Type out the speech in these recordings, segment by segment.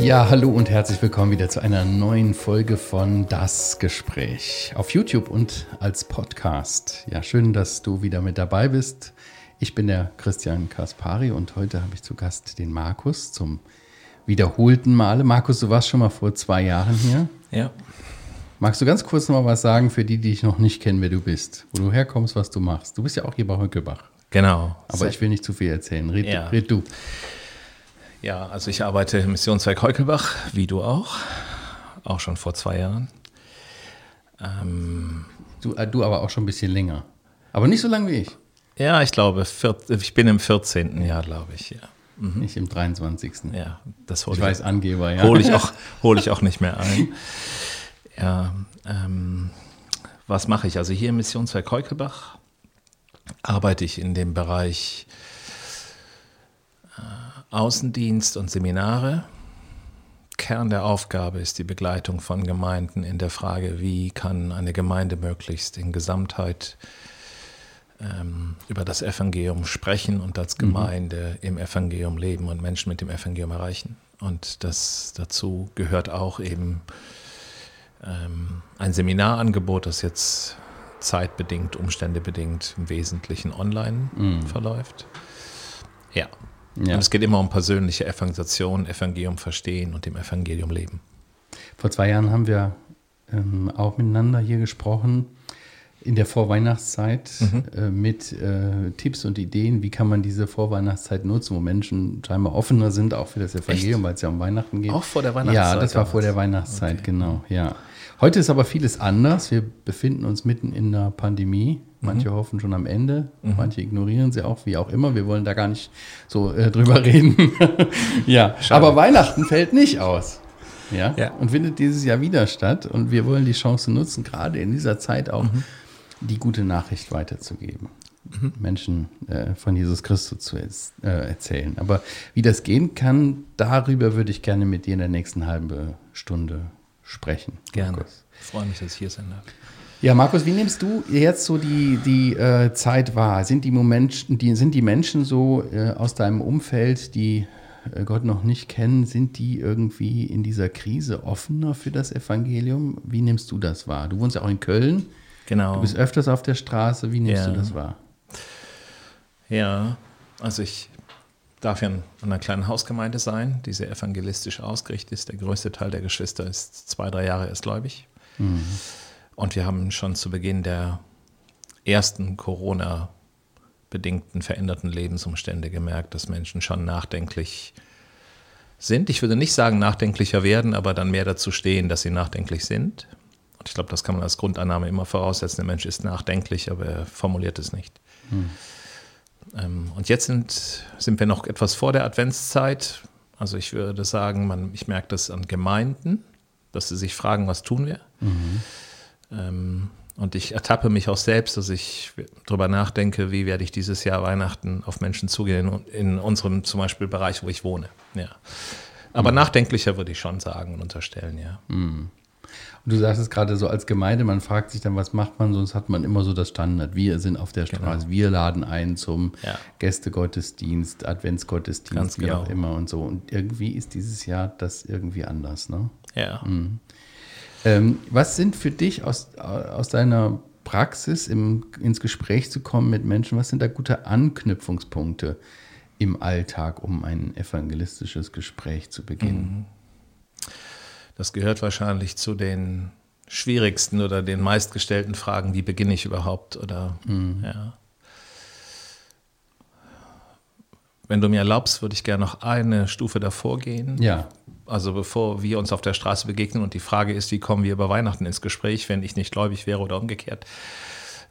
Ja, hallo und herzlich willkommen wieder zu einer neuen Folge von Das Gespräch auf YouTube und als Podcast. Ja, schön, dass du wieder mit dabei bist. Ich bin der Christian Kaspari und heute habe ich zu Gast den Markus zum wiederholten Male. Markus, du warst schon mal vor zwei Jahren hier. Ja. Magst du ganz kurz noch mal was sagen für die, die dich noch nicht kennen, wer du bist, wo du herkommst, was du machst? Du bist ja auch hier bei Höckelbach. Genau. Aber ich will nicht zu viel erzählen. Red, ja. red du. Ja, also ich arbeite im Missionszweig Heukelbach, wie du auch, auch schon vor zwei Jahren. Ähm, du, äh, du aber auch schon ein bisschen länger. Aber nicht so lange wie ich. Ja, ich glaube, ich bin im 14. Jahr, glaube ich, ja. Mhm. Nicht im 23. Ja, das hole ich. Ich weiß, Angeber, ja. Hole ich, auch, hol ich auch nicht mehr ein. Ja, ähm, was mache ich? Also hier im Missionszweig Heukelbach arbeite ich in dem Bereich Außendienst und Seminare. Kern der Aufgabe ist die Begleitung von Gemeinden in der Frage, wie kann eine Gemeinde möglichst in Gesamtheit ähm, über das Evangelium sprechen und als mhm. Gemeinde mhm. im Evangelium leben und Menschen mit dem Evangelium erreichen. Und das dazu gehört auch eben ähm, ein Seminarangebot, das jetzt zeitbedingt, umständebedingt im Wesentlichen online mhm. verläuft. Ja, ja. Und es geht immer um persönliche Evangelisation, Evangelium verstehen und dem Evangelium leben. Vor zwei Jahren haben wir ähm, auch miteinander hier gesprochen in der Vorweihnachtszeit mhm. äh, mit äh, Tipps und Ideen, wie kann man diese Vorweihnachtszeit nutzen, wo Menschen scheinbar offener sind, auch für das Evangelium, weil es ja um Weihnachten geht. Auch vor der Weihnachtszeit? Ja, das war vor der Weihnachtszeit, okay. genau, ja. Heute ist aber vieles anders. Wir befinden uns mitten in der Pandemie. Manche mhm. hoffen schon am Ende, mhm. manche ignorieren sie auch, wie auch immer. Wir wollen da gar nicht so äh, drüber reden. ja, Schade. aber Weihnachten fällt nicht aus. Ja? ja? und findet dieses Jahr wieder statt. Und wir wollen die Chance nutzen, gerade in dieser Zeit auch mhm. die gute Nachricht weiterzugeben. Mhm. Menschen äh, von Jesus Christus zu äh, erzählen. Aber wie das gehen kann, darüber würde ich gerne mit dir in der nächsten halben Stunde sprechen. Gerne. Markus. Ich freue mich, dass ich hier sein darf. Ja, Markus, wie nimmst du jetzt so die, die äh, Zeit wahr? Sind die, Moment, die, sind die Menschen so äh, aus deinem Umfeld, die äh, Gott noch nicht kennen, sind die irgendwie in dieser Krise offener für das Evangelium? Wie nimmst du das wahr? Du wohnst ja auch in Köln. Genau. Du bist öfters auf der Straße. Wie nimmst ja. du das wahr? Ja, also ich darf ja in einer kleinen Hausgemeinde sein, die sehr evangelistisch ausgerichtet ist. Der größte Teil der Geschwister ist zwei, drei Jahre erst gläubig. Mhm. Und wir haben schon zu Beginn der ersten Corona-bedingten veränderten Lebensumstände gemerkt, dass Menschen schon nachdenklich sind. Ich würde nicht sagen nachdenklicher werden, aber dann mehr dazu stehen, dass sie nachdenklich sind. Und ich glaube, das kann man als Grundannahme immer voraussetzen. Der Mensch ist nachdenklich, aber er formuliert es nicht. Hm. Und jetzt sind, sind wir noch etwas vor der Adventszeit. Also ich würde sagen, man, ich merke das an Gemeinden, dass sie sich fragen, was tun wir. Mhm. Ähm, und ich ertappe mich auch selbst, dass ich darüber nachdenke, wie werde ich dieses Jahr Weihnachten auf Menschen zugehen, in unserem zum Beispiel Bereich, wo ich wohne. Ja. Aber mhm. nachdenklicher würde ich schon sagen und unterstellen, ja. Mhm. Und du sagst es gerade so als Gemeinde, man fragt sich dann, was macht man, sonst hat man immer so das Standard. Wir sind auf der genau. Straße, genau. wir laden ein zum ja. Gästegottesdienst, Adventsgottesdienst, Ganz wie genau. auch immer und so. Und irgendwie ist dieses Jahr das irgendwie anders, ne? Ja. Mhm. Ähm, was sind für dich aus, aus deiner Praxis im, ins Gespräch zu kommen mit Menschen, was sind da gute Anknüpfungspunkte im Alltag, um ein evangelistisches Gespräch zu beginnen? Mhm. Das gehört wahrscheinlich zu den schwierigsten oder den meistgestellten Fragen, wie beginne ich überhaupt oder mhm. ja. Wenn du mir erlaubst, würde ich gerne noch eine Stufe davor gehen. Ja. Also bevor wir uns auf der Straße begegnen und die Frage ist, wie kommen wir über Weihnachten ins Gespräch, wenn ich nicht gläubig wäre oder umgekehrt,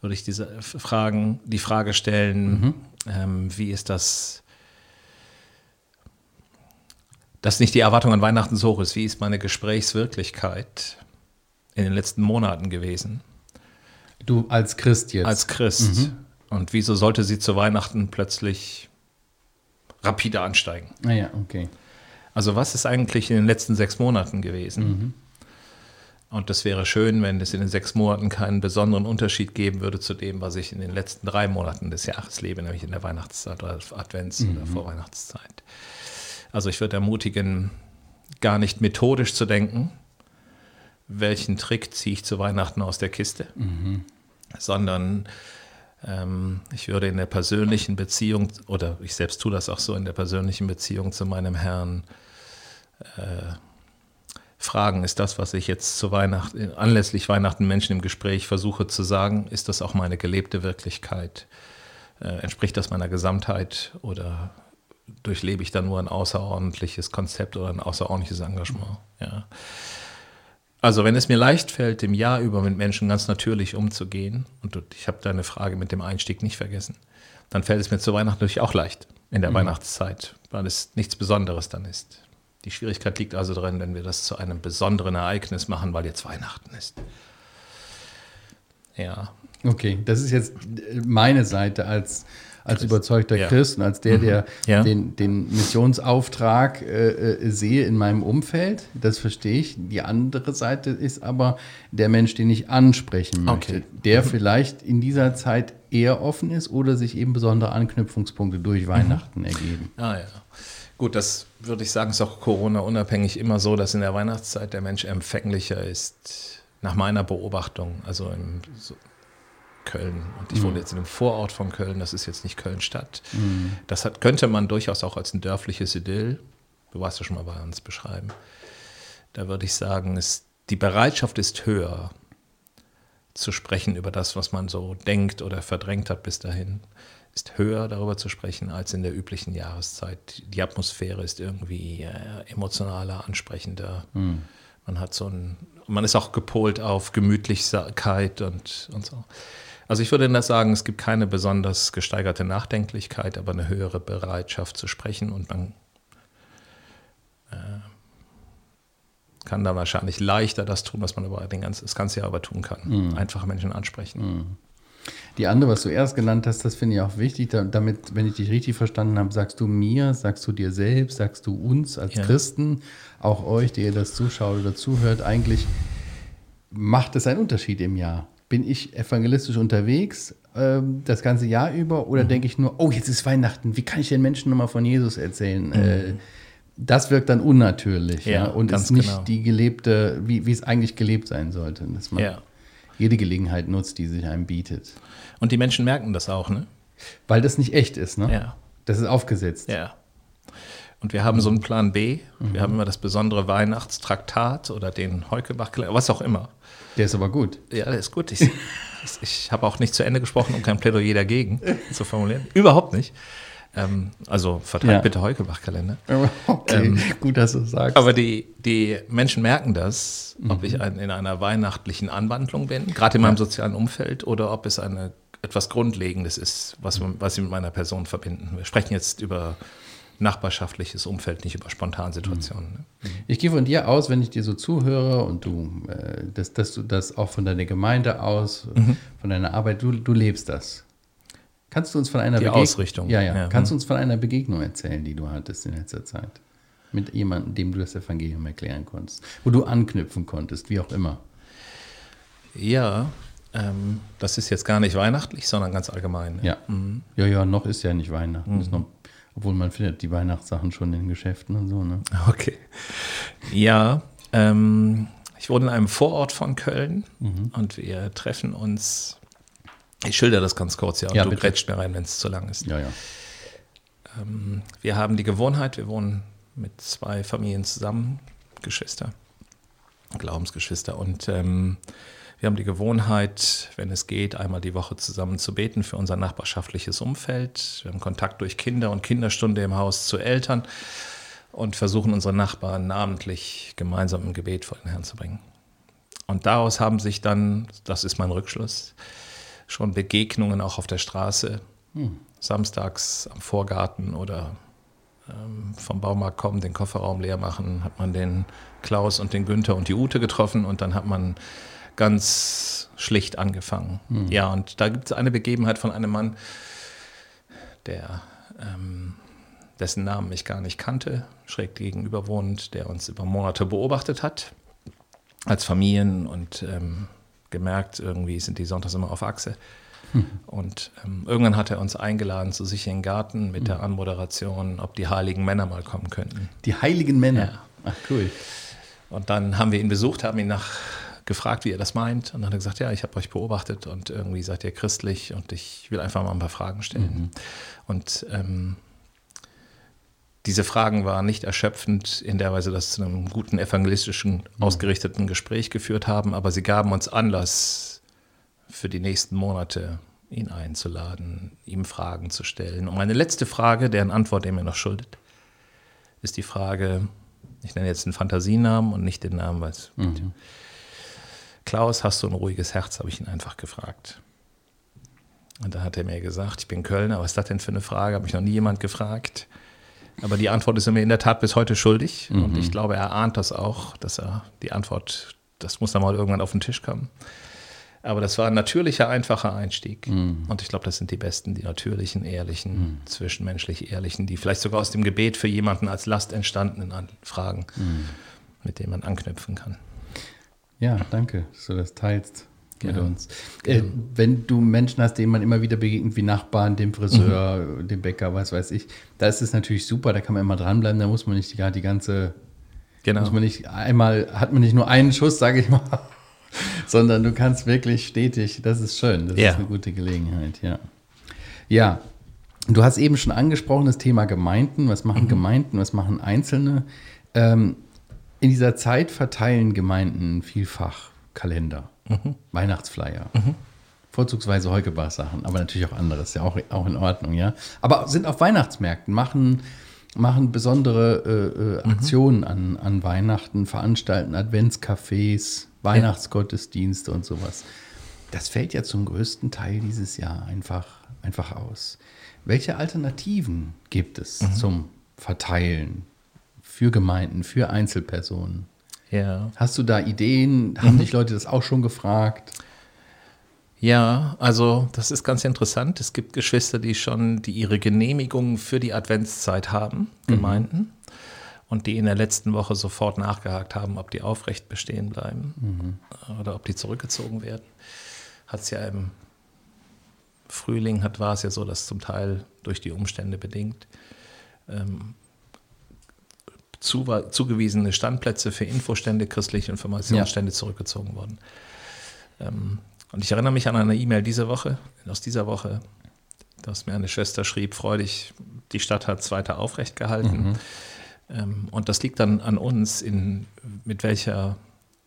würde ich diese Fragen, die Frage stellen, mhm. ähm, wie ist das, dass nicht die Erwartung an Weihnachten so hoch ist, wie ist meine Gesprächswirklichkeit in den letzten Monaten gewesen? Du als Christ jetzt. Als Christ. Mhm. Und wieso sollte sie zu Weihnachten plötzlich rapide ansteigen? Ah ja, okay. Also was ist eigentlich in den letzten sechs Monaten gewesen? Mhm. Und das wäre schön, wenn es in den sechs Monaten keinen besonderen Unterschied geben würde zu dem, was ich in den letzten drei Monaten des Jahres lebe, nämlich in der Weihnachtszeit oder Advents- mhm. oder Vorweihnachtszeit. Also ich würde ermutigen, gar nicht methodisch zu denken, welchen Trick ziehe ich zu Weihnachten aus der Kiste, mhm. sondern ähm, ich würde in der persönlichen Beziehung, oder ich selbst tue das auch so, in der persönlichen Beziehung zu meinem Herrn äh, fragen, ist das, was ich jetzt zu Weihnachten, anlässlich Weihnachten Menschen im Gespräch versuche zu sagen, ist das auch meine gelebte Wirklichkeit? Äh, entspricht das meiner Gesamtheit oder durchlebe ich da nur ein außerordentliches Konzept oder ein außerordentliches Engagement? Ja. Also wenn es mir leicht fällt, im Jahr über mit Menschen ganz natürlich umzugehen, und ich habe deine Frage mit dem Einstieg nicht vergessen, dann fällt es mir zu Weihnachten natürlich auch leicht in der mhm. Weihnachtszeit, weil es nichts Besonderes dann ist. Die Schwierigkeit liegt also darin, wenn wir das zu einem besonderen Ereignis machen, weil jetzt Weihnachten ist. Ja. Okay, das ist jetzt meine Seite als, als überzeugter ja. Christ und als der, der mhm. ja. den, den Missionsauftrag äh, äh, sehe in meinem Umfeld. Das verstehe ich. Die andere Seite ist aber der Mensch, den ich ansprechen möchte, okay. der mhm. vielleicht in dieser Zeit eher offen ist oder sich eben besondere Anknüpfungspunkte durch mhm. Weihnachten mhm. ergeben. Ah ja. Gut, das würde ich sagen, ist auch Corona-unabhängig immer so, dass in der Weihnachtszeit der Mensch empfänglicher ist, nach meiner Beobachtung, also in so Köln. Und ich mhm. wohne jetzt in einem Vorort von Köln, das ist jetzt nicht Köln-Stadt. Mhm. Das hat, könnte man durchaus auch als ein dörfliches Idyll, du warst ja schon mal bei uns, beschreiben. Da würde ich sagen, ist, die Bereitschaft ist höher, zu sprechen über das, was man so denkt oder verdrängt hat bis dahin ist höher, darüber zu sprechen, als in der üblichen Jahreszeit. Die Atmosphäre ist irgendwie äh, emotionaler, ansprechender. Mhm. Man hat so ein, man ist auch gepolt auf Gemütlichkeit und, und so. Also ich würde sagen, es gibt keine besonders gesteigerte Nachdenklichkeit, aber eine höhere Bereitschaft zu sprechen und man äh, kann dann wahrscheinlich leichter das tun, was man über den ganzen, das ganze Jahr über tun kann. Mhm. Einfache Menschen ansprechen. Mhm. Die andere, was du erst genannt hast, das finde ich auch wichtig. Damit, wenn ich dich richtig verstanden habe, sagst du mir, sagst du dir selbst, sagst du uns als ja. Christen, auch euch, die ihr das zuschaut oder zuhört, eigentlich macht es einen Unterschied im Jahr. Bin ich evangelistisch unterwegs ähm, das ganze Jahr über oder mhm. denke ich nur, oh, jetzt ist Weihnachten, wie kann ich den Menschen nochmal von Jesus erzählen? Mhm. Äh, das wirkt dann unnatürlich ja, ja und ist nicht genau. die gelebte, wie, wie es eigentlich gelebt sein sollte. Dass man ja jede Gelegenheit nutzt, die sich einem bietet. Und die Menschen merken das auch, ne? Weil das nicht echt ist, ne? Ja. Das ist aufgesetzt. Ja. Und wir haben so einen Plan B. Mhm. Wir haben immer das besondere Weihnachtstraktat oder den Heukebach, was auch immer. Der ist aber gut. Ja, der ist gut. Ich, ich habe auch nicht zu Ende gesprochen, um kein Plädoyer dagegen zu formulieren. Überhaupt nicht. Ähm, also verteilt ja. bitte Heukebach-Kalender. Okay, ähm, gut, dass du sagst. Aber die, die Menschen merken das, ob mhm. ich ein, in einer weihnachtlichen Anwandlung bin, gerade in meinem sozialen Umfeld, oder ob es eine, etwas Grundlegendes ist, was, was sie mit meiner Person verbinden. Wir sprechen jetzt über nachbarschaftliches Umfeld, nicht über Spontansituationen. Ne? Mhm. Ich gehe von dir aus, wenn ich dir so zuhöre und du, äh, dass, dass du das auch von deiner Gemeinde aus, mhm. von deiner Arbeit, du, du lebst das. Kannst du uns von einer Begegnung Ausrichtung. Ja, ja. ja. Kannst du uns von einer Begegnung erzählen, die du hattest in letzter Zeit? Mit jemandem, dem du das Evangelium erklären konntest, wo du anknüpfen konntest, wie auch immer. Ja, ähm, das ist jetzt gar nicht weihnachtlich, sondern ganz allgemein. Ne? Ja. Mhm. ja, ja, noch ist ja nicht Weihnachten. Mhm. Noch, obwohl man findet die Weihnachtssachen schon in den Geschäften und so. Ne? Okay. Ja, ähm, ich wohne in einem Vorort von Köln mhm. und wir treffen uns ich schilder das ganz kurz, ja, und ja, du grätscht mir rein, wenn es zu lang ist. Ja, ja. Ähm, wir haben die Gewohnheit, wir wohnen mit zwei Familien zusammen, Geschwister, Glaubensgeschwister, und ähm, wir haben die Gewohnheit, wenn es geht, einmal die Woche zusammen zu beten für unser nachbarschaftliches Umfeld. Wir haben Kontakt durch Kinder und Kinderstunde im Haus zu Eltern und versuchen unsere Nachbarn namentlich gemeinsam im Gebet vor den Herrn zu bringen. Und daraus haben sich dann, das ist mein Rückschluss, schon Begegnungen auch auf der Straße. Hm. Samstags am Vorgarten oder ähm, vom Baumarkt kommen, den Kofferraum leer machen, hat man den Klaus und den Günther und die Ute getroffen und dann hat man ganz schlicht angefangen. Hm. Ja, und da gibt es eine Begebenheit von einem Mann, der ähm, dessen Namen ich gar nicht kannte, schräg gegenüber wohnt, der uns über Monate beobachtet hat als Familien und ähm, gemerkt, irgendwie sind die Sonntags immer auf Achse. Hm. Und ähm, irgendwann hat er uns eingeladen zu sich in den Garten mit hm. der Anmoderation, ob die heiligen Männer mal kommen könnten. Die heiligen Männer? Ja. Ach, cool. Und dann haben wir ihn besucht, haben ihn nach gefragt, wie er das meint. Und dann hat er gesagt, ja, ich habe euch beobachtet und irgendwie seid ihr christlich und ich will einfach mal ein paar Fragen stellen. Mhm. Und ähm, diese Fragen waren nicht erschöpfend in der Weise, dass sie zu einem guten evangelistischen mhm. ausgerichteten Gespräch geführt haben, aber sie gaben uns Anlass für die nächsten Monate ihn einzuladen, ihm Fragen zu stellen. Und meine letzte Frage, deren Antwort er mir noch schuldet, ist die Frage, ich nenne jetzt einen Fantasienamen und nicht den Namen, weil mhm. Klaus, hast du ein ruhiges Herz, habe ich ihn einfach gefragt. Und da hat er mir gesagt, ich bin Kölner, was ist das denn für eine Frage? Habe ich noch nie jemand gefragt. Aber die Antwort ist er mir in der Tat bis heute schuldig. Mhm. Und ich glaube, er ahnt das auch, dass er die Antwort, das muss dann mal irgendwann auf den Tisch kommen. Aber das war ein natürlicher, einfacher Einstieg. Mhm. Und ich glaube, das sind die besten, die natürlichen, ehrlichen, mhm. zwischenmenschlich ehrlichen, die vielleicht sogar aus dem Gebet für jemanden als Last entstandenen Fragen, mhm. mit denen man anknüpfen kann. Ja, danke, dass du das teilst mit uns. Äh, wenn du Menschen hast, denen man immer wieder begegnet, wie Nachbarn, dem Friseur, mhm. dem Bäcker, was weiß ich, da ist es natürlich super, da kann man immer dranbleiben, da muss man nicht die, die ganze, genau. muss man nicht einmal, hat man nicht nur einen Schuss, sage ich mal, sondern du kannst wirklich stetig, das ist schön, das ja. ist eine gute Gelegenheit, ja. Ja, du hast eben schon angesprochen, das Thema Gemeinden, was machen mhm. Gemeinden, was machen Einzelne. Ähm, in dieser Zeit verteilen Gemeinden vielfach Kalender, mhm. Weihnachtsflyer. Mhm. Vorzugsweise Heukebach-Sachen, aber natürlich auch anderes, ja auch, auch in Ordnung, ja. Aber sind auf Weihnachtsmärkten, machen, machen besondere äh, äh, mhm. Aktionen an, an Weihnachten, veranstalten Adventscafés, Weihnachtsgottesdienste und sowas. Das fällt ja zum größten Teil dieses Jahr einfach, einfach aus. Welche Alternativen gibt es mhm. zum Verteilen für Gemeinden, für Einzelpersonen. Ja. Hast du da Ideen? Haben mhm. dich Leute das auch schon gefragt? Ja, also das ist ganz interessant. Es gibt Geschwister, die schon die ihre Genehmigung für die Adventszeit haben, mhm. Gemeinden, mhm. und die in der letzten Woche sofort nachgehakt haben, ob die aufrecht bestehen bleiben mhm. oder ob die zurückgezogen werden. Hat es ja im Frühling hat, war es ja so, dass zum Teil durch die Umstände bedingt ähm, zugewiesene Standplätze für Infostände, christliche Informationsstände ja. zurückgezogen worden. Ähm, und ich erinnere mich an eine E-Mail diese Woche, aus dieser Woche, dass mir eine Schwester schrieb, freudig, die Stadt hat es weiter aufrecht gehalten. Mhm. Ähm, und das liegt dann an uns, in, mit welcher,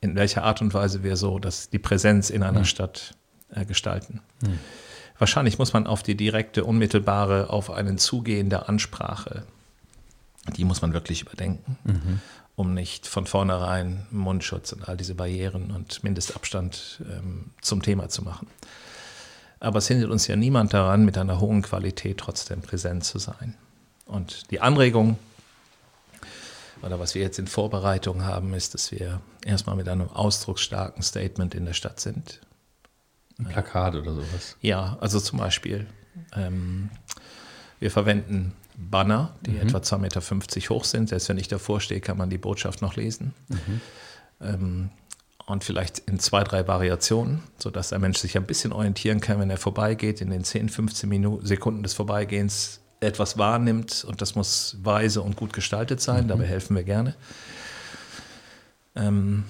in welcher Art und Weise wir so dass die Präsenz in einer mhm. Stadt äh, gestalten. Mhm. Wahrscheinlich muss man auf die direkte, unmittelbare, auf einen zugehende Ansprache die muss man wirklich überdenken, mhm. um nicht von vornherein Mundschutz und all diese Barrieren und Mindestabstand ähm, zum Thema zu machen. Aber es hindert uns ja niemand daran, mit einer hohen Qualität trotzdem präsent zu sein. Und die Anregung, oder was wir jetzt in Vorbereitung haben, ist, dass wir erstmal mit einem ausdrucksstarken Statement in der Stadt sind. Ein Plakat oder sowas. Ja, also zum Beispiel, ähm, wir verwenden Banner, die mhm. etwa 2,50 Meter hoch sind. Selbst wenn ich davor stehe, kann man die Botschaft noch lesen. Mhm. Ähm, und vielleicht in zwei, drei Variationen, sodass der Mensch sich ein bisschen orientieren kann, wenn er vorbeigeht, in den 10, 15 Minuten, Sekunden des Vorbeigehens etwas wahrnimmt. Und das muss weise und gut gestaltet sein. Mhm. Dabei helfen wir gerne. Ähm,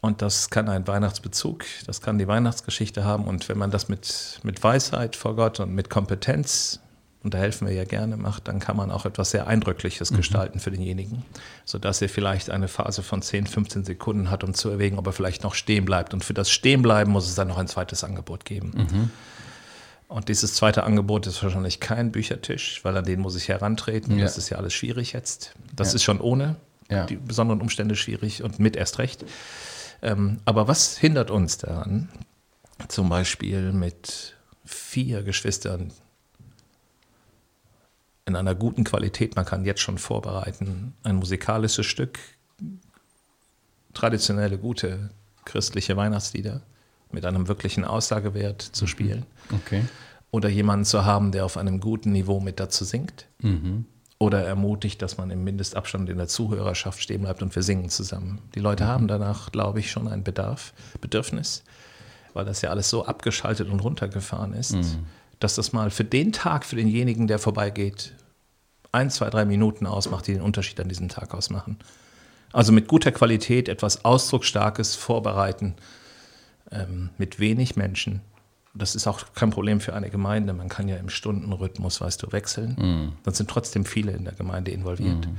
und das kann ein Weihnachtsbezug, das kann die Weihnachtsgeschichte haben. Und wenn man das mit, mit Weisheit vor Gott und mit Kompetenz und da helfen wir ja gerne, macht, dann kann man auch etwas sehr Eindrückliches mhm. gestalten für denjenigen, sodass er vielleicht eine Phase von 10, 15 Sekunden hat, um zu erwägen, ob er vielleicht noch stehen bleibt. Und für das Stehenbleiben muss es dann noch ein zweites Angebot geben. Mhm. Und dieses zweite Angebot ist wahrscheinlich kein Büchertisch, weil an den muss ich herantreten. Ja. Das ist ja alles schwierig jetzt. Das ja. ist schon ohne ja. die besonderen Umstände schwierig und mit erst recht. Ähm, aber was hindert uns daran, zum Beispiel mit vier Geschwistern in einer guten Qualität. Man kann jetzt schon vorbereiten, ein musikalisches Stück, traditionelle, gute christliche Weihnachtslieder mit einem wirklichen Aussagewert zu mhm. spielen. Okay. Oder jemanden zu haben, der auf einem guten Niveau mit dazu singt. Mhm. oder ermutigt, dass man im Mindestabstand in der Zuhörerschaft stehen bleibt und wir singen zusammen. Die Leute haben danach, glaube ich, schon ein Bedarf, Bedürfnis, weil das ja alles so abgeschaltet und runtergefahren ist, mhm. dass das mal für den Tag, für denjenigen, der vorbeigeht, ein, zwei, drei Minuten ausmacht, die den Unterschied an diesem Tag ausmachen. Also mit guter Qualität etwas Ausdrucksstarkes vorbereiten, ähm, mit wenig Menschen das ist auch kein Problem für eine Gemeinde. Man kann ja im Stundenrhythmus, weißt du, wechseln. Mm. Dann sind trotzdem viele in der Gemeinde involviert. Mm.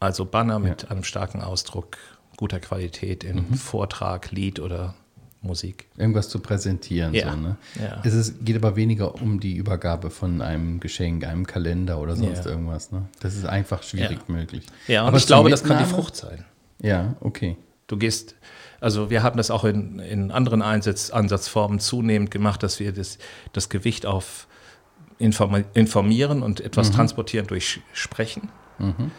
Also Banner mit ja. einem starken Ausdruck, guter Qualität in mhm. Vortrag, Lied oder Musik. Irgendwas zu präsentieren. Ja. So, ne? ja. Es ist, geht aber weniger um die Übergabe von einem Geschenk, einem Kalender oder sonst ja. irgendwas. Ne? Das ist einfach schwierig ja. möglich. Ja, und aber ich glaube, das kann die Frucht sein. Ja, okay. Du gehst, also wir haben das auch in, in anderen Einsatz, Ansatzformen zunehmend gemacht, dass wir das, das Gewicht auf informieren und etwas mhm. transportieren durch Sprechen. Mhm.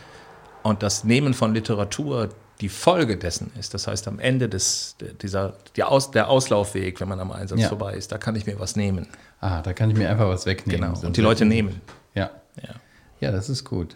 Und das Nehmen von Literatur die Folge dessen ist. Das heißt, am Ende des, dieser, der, Aus, der Auslaufweg, wenn man am Einsatz ja. vorbei ist, da kann ich mir was nehmen. Ah, da kann ich mir einfach was wegnehmen. Genau. Und die Leute nehmen. Ja. ja. Ja, das ist gut.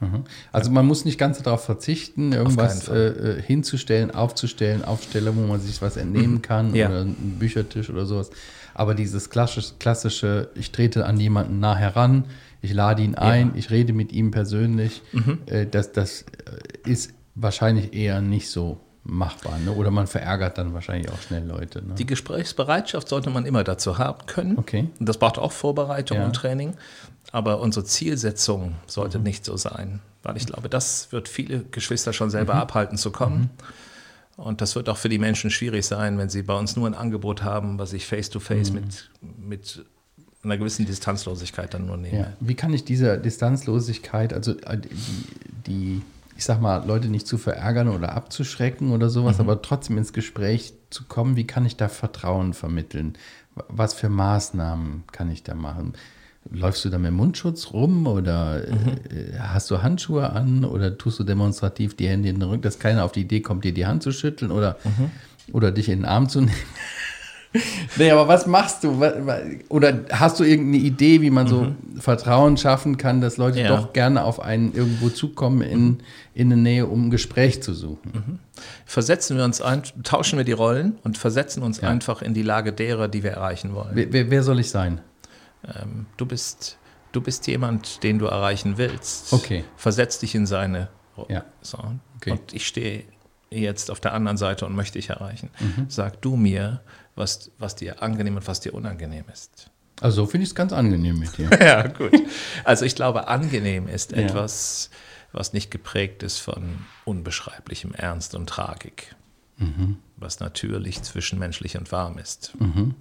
Mhm. Also man muss nicht ganz darauf verzichten, irgendwas äh, äh, hinzustellen, aufzustellen, Aufsteller, wo man sich was entnehmen mhm. kann ja. oder einen Büchertisch oder sowas. Aber dieses klassische, klassische, ich trete an jemanden nah heran, ich lade ihn ein, ich rede mit ihm persönlich, mhm. äh, das, das äh, ist wahrscheinlich eher nicht so machbar. Ne? Oder man verärgert dann wahrscheinlich auch schnell Leute. Ne? Die Gesprächsbereitschaft sollte man immer dazu haben können. Okay. Das braucht auch Vorbereitung ja. und Training. Aber unsere Zielsetzung sollte mhm. nicht so sein, weil ich glaube, das wird viele Geschwister schon selber mhm. abhalten zu kommen. Mhm. Und das wird auch für die Menschen schwierig sein, wenn sie bei uns nur ein Angebot haben, was ich face-to-face -face mhm. mit, mit einer gewissen Distanzlosigkeit dann nur nehme. Ja. Wie kann ich diese Distanzlosigkeit, also äh, die, die, ich sag mal, Leute nicht zu verärgern oder abzuschrecken oder sowas, mhm. aber trotzdem ins Gespräch zu kommen, wie kann ich da Vertrauen vermitteln? Was für Maßnahmen kann ich da machen? Läufst du da mit Mundschutz rum oder mhm. äh, hast du Handschuhe an oder tust du demonstrativ die Hände in den Rücken, dass keiner auf die Idee kommt, dir die Hand zu schütteln oder, mhm. oder dich in den Arm zu nehmen? Nee, aber was machst du? Oder hast du irgendeine Idee, wie man so mhm. Vertrauen schaffen kann, dass Leute ja. doch gerne auf einen irgendwo zukommen in, mhm. in eine Nähe, um ein Gespräch zu suchen? Mhm. Versetzen wir uns ein, tauschen wir die Rollen und versetzen uns ja. einfach in die Lage derer, die wir erreichen wollen. Wer, wer soll ich sein? ähm, du, bist, du bist jemand, den du erreichen willst. Okay. Versetz dich in seine Rolle. Ja. So. Okay. Und ich stehe jetzt auf der anderen Seite und möchte dich erreichen. Mhm. Sag du mir, was, was dir angenehm und was dir unangenehm ist. Also finde ich es ganz angenehm mit dir. ja, gut. Also ich glaube, angenehm ist ja. etwas, was nicht geprägt ist von unbeschreiblichem Ernst und Tragik. Mhm. Was natürlich zwischenmenschlich und warm ist. Mhm.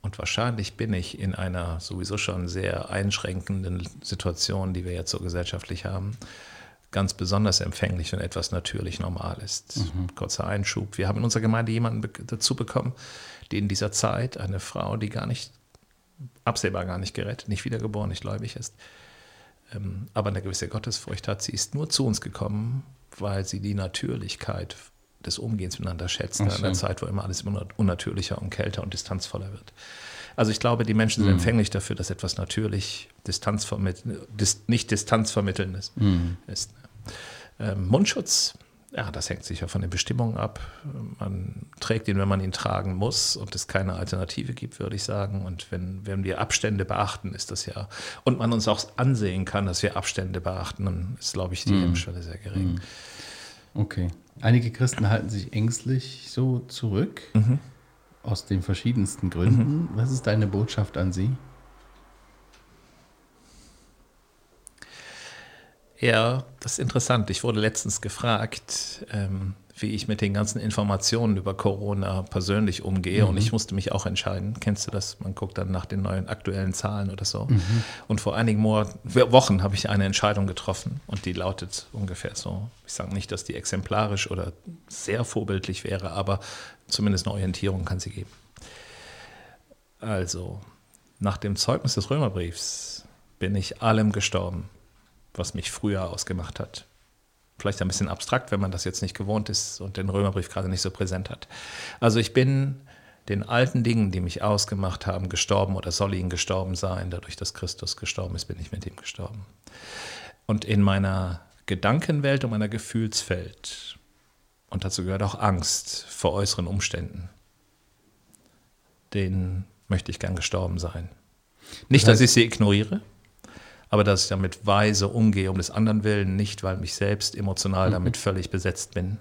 Und wahrscheinlich bin ich in einer sowieso schon sehr einschränkenden Situation, die wir jetzt so gesellschaftlich haben, ganz besonders empfänglich, wenn etwas natürlich normal ist. Mhm. Kurzer Einschub. Wir haben in unserer Gemeinde jemanden dazu bekommen, die in dieser Zeit, eine Frau, die gar nicht, absehbar gar nicht gerettet, nicht wiedergeboren, nicht gläubig ist, ähm, aber eine gewisse Gottesfurcht hat. Sie ist nur zu uns gekommen, weil sie die Natürlichkeit des Umgehens miteinander schätzen, in einer Zeit, wo immer alles immer unnatürlicher und kälter und distanzvoller wird. Also ich glaube, die Menschen sind mhm. empfänglich dafür, dass etwas natürlich Distanz dis, nicht distanzvermittelndes mhm. ist. Ähm, Mundschutz, ja, das hängt sicher von den Bestimmungen ab. Man trägt ihn, wenn man ihn tragen muss und es keine Alternative gibt, würde ich sagen. Und wenn, wenn wir Abstände beachten, ist das ja, und man uns auch ansehen kann, dass wir Abstände beachten, dann ist, glaube ich, die. Hemmschwelle sehr gering. Mhm. Okay. Einige Christen halten sich ängstlich so zurück, mhm. aus den verschiedensten Gründen. Mhm. Was ist deine Botschaft an sie? Ja, das ist interessant. Ich wurde letztens gefragt, ähm, wie ich mit den ganzen Informationen über Corona persönlich umgehe. Mhm. Und ich musste mich auch entscheiden. Kennst du das? Man guckt dann nach den neuen aktuellen Zahlen oder so. Mhm. Und vor einigen Wochen habe ich eine Entscheidung getroffen und die lautet ungefähr so. Ich sage nicht, dass die exemplarisch oder sehr vorbildlich wäre, aber zumindest eine Orientierung kann sie geben. Also, nach dem Zeugnis des Römerbriefs bin ich allem gestorben, was mich früher ausgemacht hat vielleicht ein bisschen abstrakt, wenn man das jetzt nicht gewohnt ist und den Römerbrief gerade nicht so präsent hat. Also ich bin den alten Dingen, die mich ausgemacht haben, gestorben oder soll ihnen gestorben sein. Dadurch, dass Christus gestorben ist, bin ich mit ihm gestorben. Und in meiner Gedankenwelt und meiner Gefühlswelt, und dazu gehört auch Angst vor äußeren Umständen, den möchte ich gern gestorben sein. Nicht, das heißt, dass ich sie ignoriere, aber dass ich damit weise umgehe um des anderen willen, nicht weil ich selbst emotional mhm. damit völlig besetzt bin.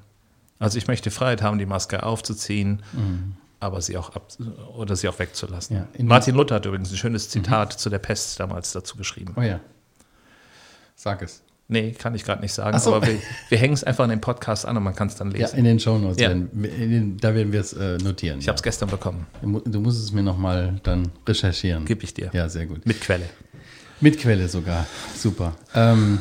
Also ich möchte Freiheit haben, die Maske aufzuziehen, mhm. aber sie auch ab oder sie auch wegzulassen. Ja, Martin Luther hat übrigens ein schönes Zitat mhm. zu der Pest damals dazu geschrieben. Oh ja. Sag es. Nee, kann ich gerade nicht sagen, so. aber wir, wir hängen es einfach an den Podcast an und man kann es dann lesen. Ja, in den Shownotes, ja. Da werden wir es äh, notieren. Ich ja. habe es gestern bekommen. Du musst es mir nochmal dann recherchieren. Gib ich dir. Ja, sehr gut. Mit Quelle. Mit Quelle sogar. Super. Ähm,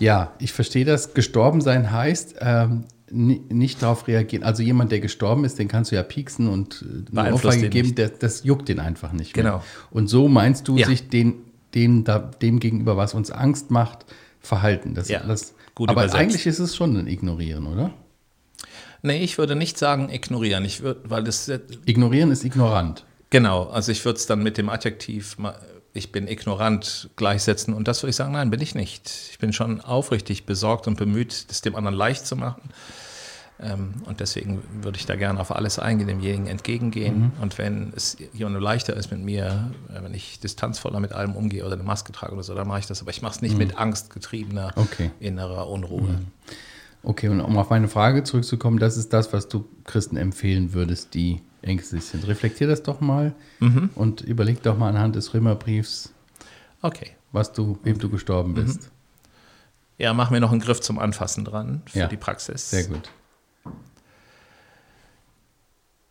ja, ich verstehe das. Gestorben sein heißt, ähm, nicht darauf reagieren. Also jemand, der gestorben ist, den kannst du ja pieksen und äh, eine Ohrfeige geben, der, das juckt den einfach nicht mehr. Genau. Und so meinst du, ja. sich den, dem, da, dem gegenüber, was uns Angst macht, verhalten. Das, ja, das, gut aber übersetzt. eigentlich ist es schon ein Ignorieren, oder? Nee, ich würde nicht sagen ignorieren. Ich würde, weil das Ignorieren ist ignorant. Genau, also ich würde es dann mit dem Adjektiv, ich bin ignorant gleichsetzen und das würde ich sagen, nein, bin ich nicht. Ich bin schon aufrichtig besorgt und bemüht, es dem anderen leicht zu machen. Ähm, und deswegen würde ich da gerne auf alles eingehen, demjenigen entgegengehen. Mhm. Und wenn es jemandem leichter ist mit mir, äh, wenn ich distanzvoller mit allem umgehe oder eine Maske trage oder so, dann mache ich das. Aber ich mache es nicht mhm. mit angstgetriebener okay. innerer Unruhe. Mhm. Okay, und um auf meine Frage zurückzukommen, das ist das, was du Christen empfehlen würdest, die ängstlich sind. Reflektier das doch mal mhm. und überleg doch mal anhand des Römerbriefs, okay. was du, wem du gestorben mhm. bist. Ja, mach mir noch einen Griff zum Anfassen dran für ja, die Praxis. Sehr gut.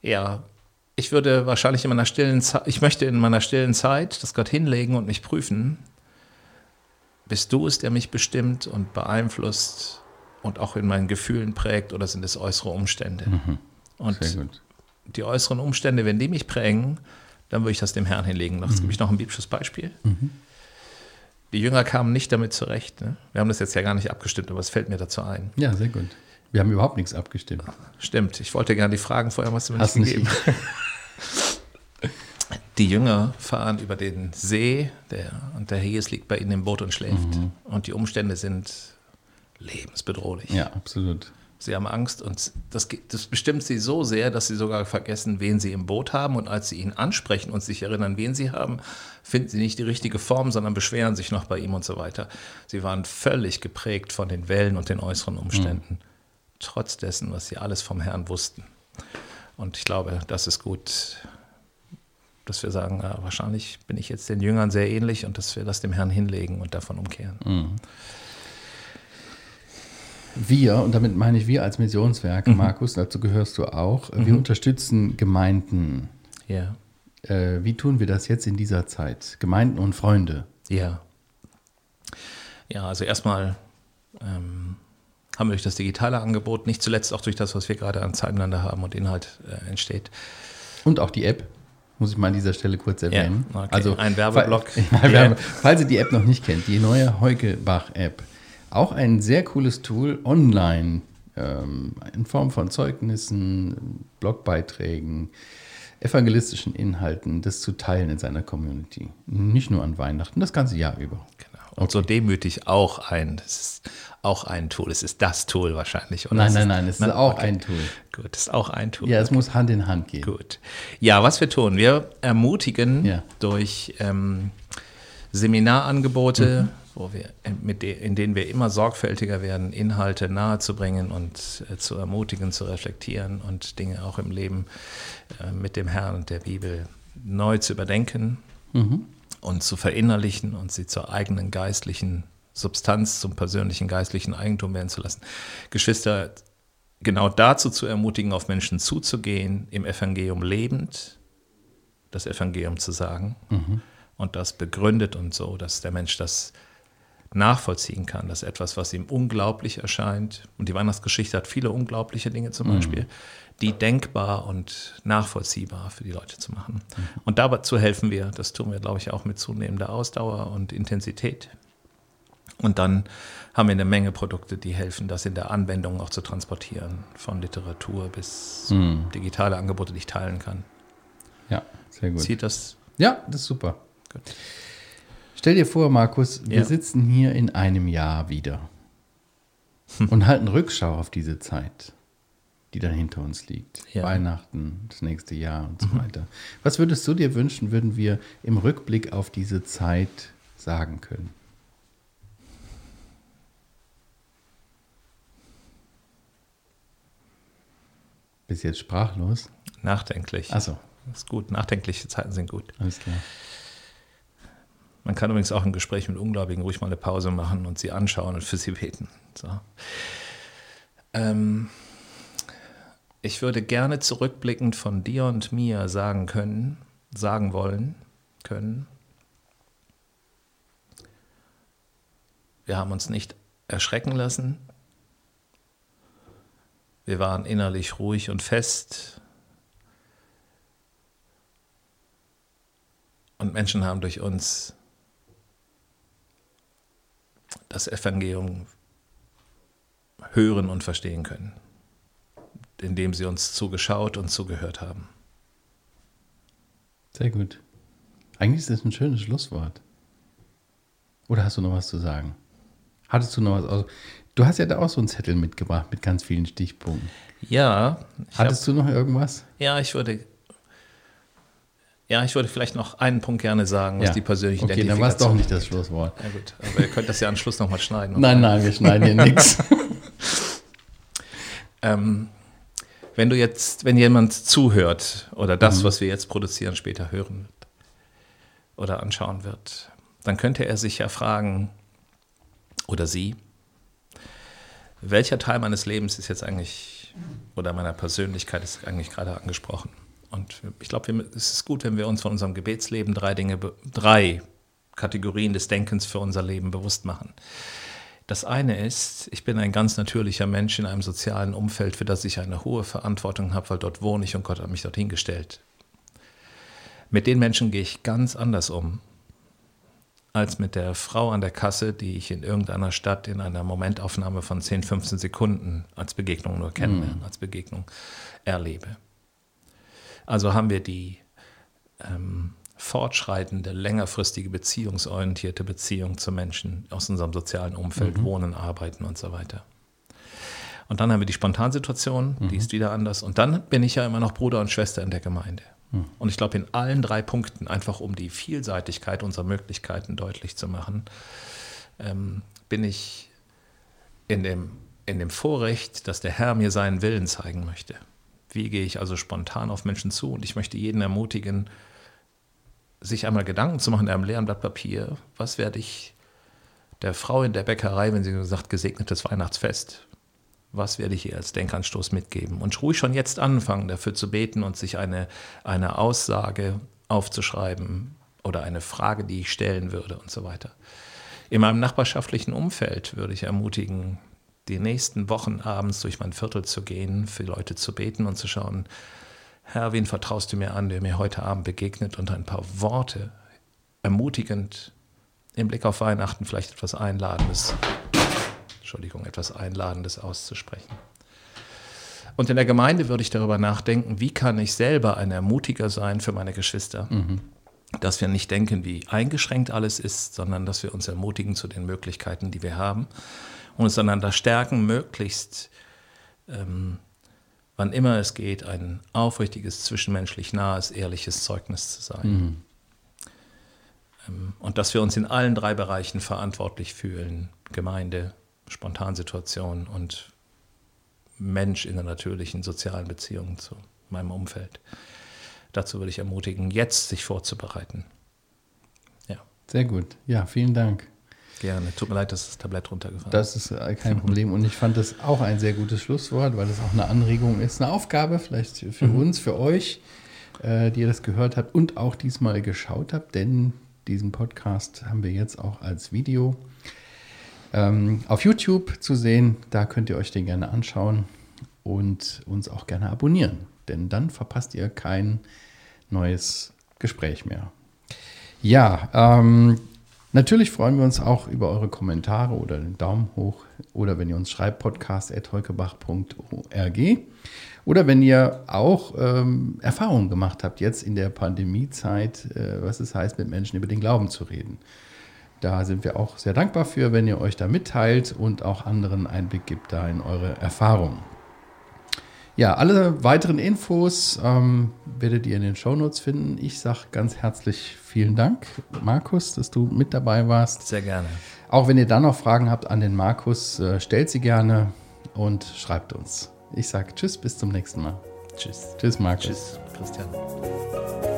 Ja, ich würde wahrscheinlich in meiner stillen Zeit, ich möchte in meiner stillen Zeit das Gott hinlegen und mich prüfen. Bist du es, der mich bestimmt und beeinflusst und auch in meinen Gefühlen prägt oder sind es äußere Umstände? Mhm. Und die äußeren Umstände, wenn die mich prägen, dann würde ich das dem Herrn hinlegen. Das mhm. gebe ich noch ein biblisches Beispiel. Mhm. Die Jünger kamen nicht damit zurecht. Ne? Wir haben das jetzt ja gar nicht abgestimmt, aber es fällt mir dazu ein. Ja, sehr gut. Wir haben überhaupt nichts abgestimmt. Stimmt, ich wollte gerne die Fragen vorher, was du mir Hast nicht gegeben. die Jünger fahren über den See der, und der Hes liegt bei ihnen im Boot und schläft. Mhm. Und die Umstände sind lebensbedrohlich. Ja, absolut. Sie haben Angst und das, das, bestimmt sie so sehr, dass sie sogar vergessen, wen sie im Boot haben. Und als sie ihn ansprechen und sich erinnern, wen sie haben, finden sie nicht die richtige Form, sondern beschweren sich noch bei ihm und so weiter. Sie waren völlig geprägt von den Wellen und den äußeren Umständen. Mhm trotz dessen, was sie alles vom Herrn wussten. Und ich glaube, das ist gut, dass wir sagen, ja, wahrscheinlich bin ich jetzt den Jüngern sehr ähnlich und dass wir das dem Herrn hinlegen und davon umkehren. Mhm. Wir, und damit meine ich wir als Missionswerk, mhm. Markus, dazu gehörst du auch, mhm. wir unterstützen Gemeinden. Ja. Äh, wie tun wir das jetzt in dieser Zeit? Gemeinden und Freunde. Ja. Ja, also erstmal ähm, haben wir durch das digitale Angebot, nicht zuletzt auch durch das, was wir gerade an Zeiteinander haben und Inhalt äh, entsteht. Und auch die App, muss ich mal an dieser Stelle kurz erwähnen. Ja, okay. Also ein Werbeblock. Ja. Falls ihr die App noch nicht kennt, die neue Heugelbach-App. Auch ein sehr cooles Tool online, ähm, in Form von Zeugnissen, Blogbeiträgen, evangelistischen Inhalten, das zu teilen in seiner Community. Nicht nur an Weihnachten, das ganze Jahr über. Genau. Und okay. so demütig auch ein. Das ist auch ein Tool. Es ist das Tool wahrscheinlich. Oder nein, nein, nein, es ist auch okay. ein Tool. Gut, es ist auch ein Tool. Ja, es muss Hand in Hand gehen. Gut. Ja, was wir tun, wir ermutigen ja. durch ähm, Seminarangebote, mhm. Wo wir, mit de, in denen wir immer sorgfältiger werden, Inhalte nahezubringen und äh, zu ermutigen, zu reflektieren und Dinge auch im Leben äh, mit dem Herrn und der Bibel neu zu überdenken mhm. und zu verinnerlichen und sie zur eigenen geistlichen Substanz zum persönlichen geistlichen Eigentum werden zu lassen. Geschwister, genau dazu zu ermutigen, auf Menschen zuzugehen, im Evangelium lebend, das Evangelium zu sagen mhm. und das begründet und so, dass der Mensch das nachvollziehen kann, dass etwas, was ihm unglaublich erscheint, und die Weihnachtsgeschichte hat viele unglaubliche Dinge zum mhm. Beispiel, die denkbar und nachvollziehbar für die Leute zu machen. Mhm. Und dazu helfen wir, das tun wir, glaube ich, auch mit zunehmender Ausdauer und Intensität. Und dann haben wir eine Menge Produkte, die helfen, das in der Anwendung auch zu transportieren, von Literatur bis mhm. digitale Angebote, die ich teilen kann. Ja, sehr gut. Zieht das? Ja, das ist super. Gut. Stell dir vor, Markus, wir Ja. sitzen hier in einem Jahr wieder und halten Rückschau auf diese Zeit, die dann hinter uns liegt. Ja. Weihnachten, das nächste Jahr und so weiter. Was würdest du dir wünschen, würden wir im Rückblick auf diese Zeit sagen können? Bist jetzt sprachlos? Nachdenklich. Achso, ist gut. Nachdenkliche Zeiten sind gut. alles klar. Man kann übrigens auch im Gespräch mit Ungläubigen ruhig mal eine Pause machen und sie anschauen und für sie beten. So. Ähm, ich würde gerne zurückblickend von dir und mir sagen können, sagen wollen können, wir haben uns nicht erschrecken lassen. Wir waren innerlich ruhig und fest. Und Menschen haben durch uns das Evangelium hören und verstehen können, indem sie uns zugeschaut und zugehört haben. Sehr gut. Eigentlich ist das ein schönes Schlusswort. Oder hast du noch was zu sagen? Hattest du noch was aus? Du hast ja da auch so einen Zettel mitgebracht mit ganz vielen Stichpunkten. Ja, ich hab, Hattest du noch irgendwas? ja, ich würde, ja, ich würde vielleicht noch einen Punkt gerne sagen, was die persönliche Okay, dann war es doch Identifikation. nicht das Schlusswort. Ja gut, aber ihr könnt das ja am Schluss nochmal schneiden. Nein, nein, wir schneiden hier nichts. Ähm, wenn du jetzt, wenn jemand zuhört oder das, was wir jetzt produzieren, später hören wird oder anschauen wird, dann könnte er sich ja fragen, oder sie, welcher Teil meines Lebens ist jetzt eigentlich, oder meiner Persönlichkeit ist eigentlich gerade angesprochen? Und ich glaube, es ist gut, wenn wir uns von unserem Gebetsleben drei Dinge, drei Kategorien des Denkens für unser Leben bewusst machen. Das eine ist, ich bin ein ganz natürlicher Mensch in einem sozialen Umfeld, für das ich eine hohe Verantwortung habe, weil dort wohne ich und Gott hat mich dorthin gestellt. Mit den Menschen gehe ich ganz anders um als mit der Frau an der Kasse, die ich in irgendeiner Stadt in einer Momentaufnahme von 10, 15 Sekunden als Begegnung nur kennenlerne, als Begegnung erlebe. Also haben wir die ähm, fortschreitende, längerfristige, beziehungsorientierte Beziehung zu Menschen aus unserem sozialen Umfeld, Wohnen, Arbeiten und so weiter. Und dann haben wir die Spontansituation, die ist wieder anders. Und dann bin ich ja immer noch Bruder und Schwester in der Gemeinde. Und ich glaube, in allen drei Punkten, einfach um die Vielseitigkeit unserer Möglichkeiten deutlich zu machen, ähm, bin ich in dem, in dem Vorrecht, dass der Herr mir seinen Willen zeigen möchte. Wie gehe ich also spontan auf Menschen zu? Und ich möchte jeden ermutigen, sich einmal Gedanken zu machen in einem leeren Blatt Papier. Was werde ich der Frau in der Bäckerei, wenn sie sagt, gesegnetes Weihnachtsfest, was werde ich ihr als Denkanstoß mitgeben? Und ruhig schon jetzt anfangen, dafür zu beten und sich eine, eine Aussage aufzuschreiben oder eine Frage, die ich stellen würde und so weiter. In meinem nachbarschaftlichen Umfeld würde ich ermutigen, die nächsten Wochen abends durch mein Viertel zu gehen, für Leute zu beten und zu schauen, Herr, wen vertraust du mir an, der mir heute Abend begegnet? Und ein paar Worte ermutigend im Blick auf Weihnachten vielleicht etwas Einladendes, Entschuldigung, etwas Einladendes auszusprechen. Und in der Gemeinde würde ich darüber nachdenken, wie kann ich selber ein Ermutiger sein für meine Geschwister, dass wir nicht denken, wie eingeschränkt alles ist, sondern dass wir uns ermutigen zu den Möglichkeiten, die wir haben uns einander stärken, möglichst ähm, wann immer es geht, ein aufrichtiges, zwischenmenschlich nahes, ehrliches Zeugnis zu sein. Ähm, Und dass wir uns in allen drei Bereichen verantwortlich fühlen, Gemeinde, Spontansituation und Mensch in der natürlichen sozialen Beziehung zu meinem Umfeld. Dazu würde ich ermutigen, jetzt sich vorzubereiten. Ja, Sehr gut. Ja, vielen Dank. Gerne. Tut mir leid, dass das Tablett runtergefallen ist. Das ist äh, kein Problem. Und ich fand das auch ein sehr gutes Schlusswort, weil das auch eine Anregung ist, eine Aufgabe vielleicht für uns, für euch, äh, die ihr das gehört habt und auch diesmal geschaut habt, denn diesen Podcast haben wir jetzt auch als Video ähm, auf YouTube zu sehen. Da könnt ihr euch den gerne anschauen und uns auch gerne abonnieren, denn dann verpasst ihr kein neues Gespräch mehr. Ja, ähm, natürlich freuen wir uns auch über eure Kommentare oder den Daumen hoch oder wenn ihr uns schreibt, podcast.heukebach.org. Oder wenn ihr auch ähm, Erfahrungen gemacht habt, jetzt in der Pandemiezeit, äh, was es heißt, mit Menschen über den Glauben zu reden. Da sind wir auch sehr dankbar für, wenn ihr euch da mitteilt und auch anderen Einblick gibt da in eure Erfahrungen. Ja, alle weiteren Infos ähm, werdet ihr in den Shownotes finden. Ich sage ganz herzlich vielen Dank, Markus, dass du mit dabei warst. Sehr gerne. Auch wenn ihr dann noch Fragen habt an den Markus, äh, stellt sie gerne und schreibt uns. Ich sage Tschüss, bis zum nächsten Mal. Tschüss. Tschüss, Markus. Tschüss, Christian.